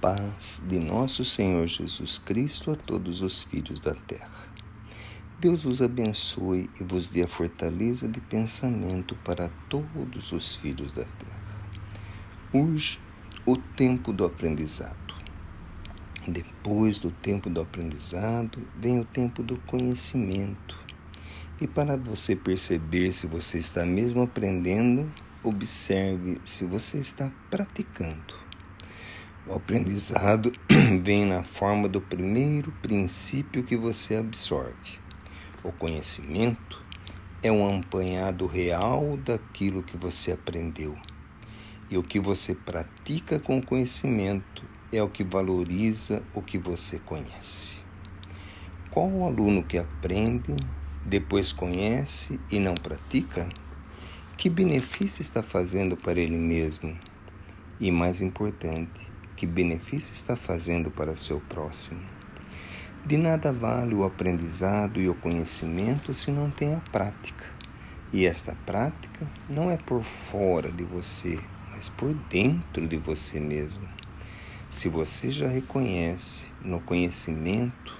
paz de nosso Senhor Jesus Cristo a todos os filhos da terra. Deus os abençoe e vos dê a fortaleza de pensamento para todos os filhos da terra. Urge o tempo do aprendizado. Depois do tempo do aprendizado, vem o tempo do conhecimento. E para você perceber se você está mesmo aprendendo, observe se você está praticando. O aprendizado vem na forma do primeiro princípio que você absorve. O conhecimento é um apanhado real daquilo que você aprendeu. E o que você pratica com o conhecimento é o que valoriza o que você conhece. Qual o aluno que aprende, depois conhece e não pratica? Que benefício está fazendo para ele mesmo? E mais importante, que benefício está fazendo para seu próximo. De nada vale o aprendizado e o conhecimento se não tem a prática. E esta prática não é por fora de você, mas por dentro de você mesmo. Se você já reconhece no conhecimento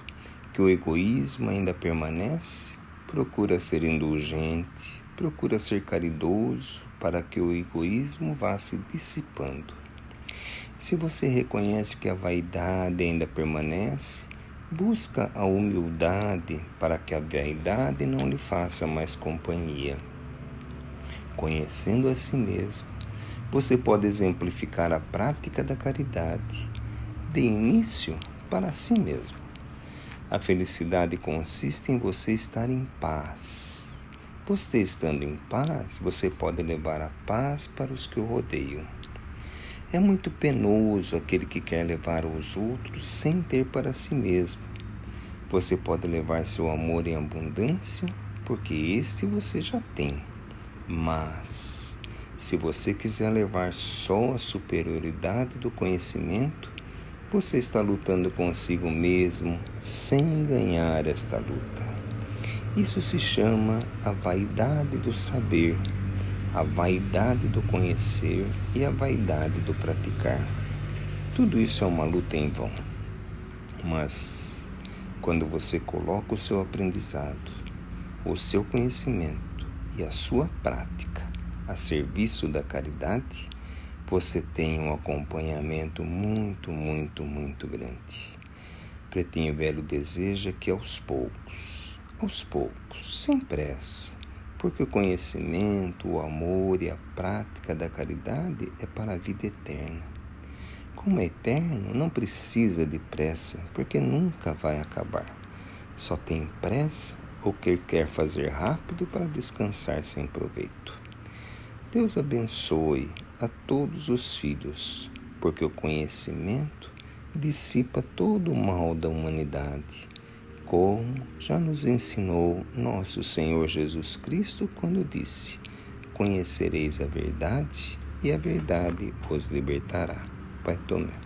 que o egoísmo ainda permanece, procura ser indulgente, procura ser caridoso para que o egoísmo vá se dissipando. Se você reconhece que a vaidade ainda permanece, busca a humildade para que a vaidade não lhe faça mais companhia. Conhecendo a si mesmo, você pode exemplificar a prática da caridade, de início para si mesmo. A felicidade consiste em você estar em paz. Você estando em paz, você pode levar a paz para os que o rodeiam. É muito penoso aquele que quer levar os outros sem ter para si mesmo. Você pode levar seu amor em abundância, porque este você já tem. Mas, se você quiser levar só a superioridade do conhecimento, você está lutando consigo mesmo sem ganhar esta luta. Isso se chama a vaidade do saber a vaidade do conhecer e a vaidade do praticar. Tudo isso é uma luta em vão. Mas quando você coloca o seu aprendizado, o seu conhecimento e a sua prática a serviço da caridade, você tem um acompanhamento muito, muito, muito grande. Pretinho Velho deseja que aos poucos, aos poucos, sem pressa, porque o conhecimento, o amor e a prática da caridade é para a vida eterna. Como é eterno, não precisa de pressa, porque nunca vai acabar. Só tem pressa ou que quer fazer rápido para descansar sem proveito. Deus abençoe a todos os filhos, porque o conhecimento dissipa todo o mal da humanidade como já nos ensinou nosso Senhor Jesus Cristo quando disse: Conhecereis a verdade e a verdade vos libertará. Pai Tomé.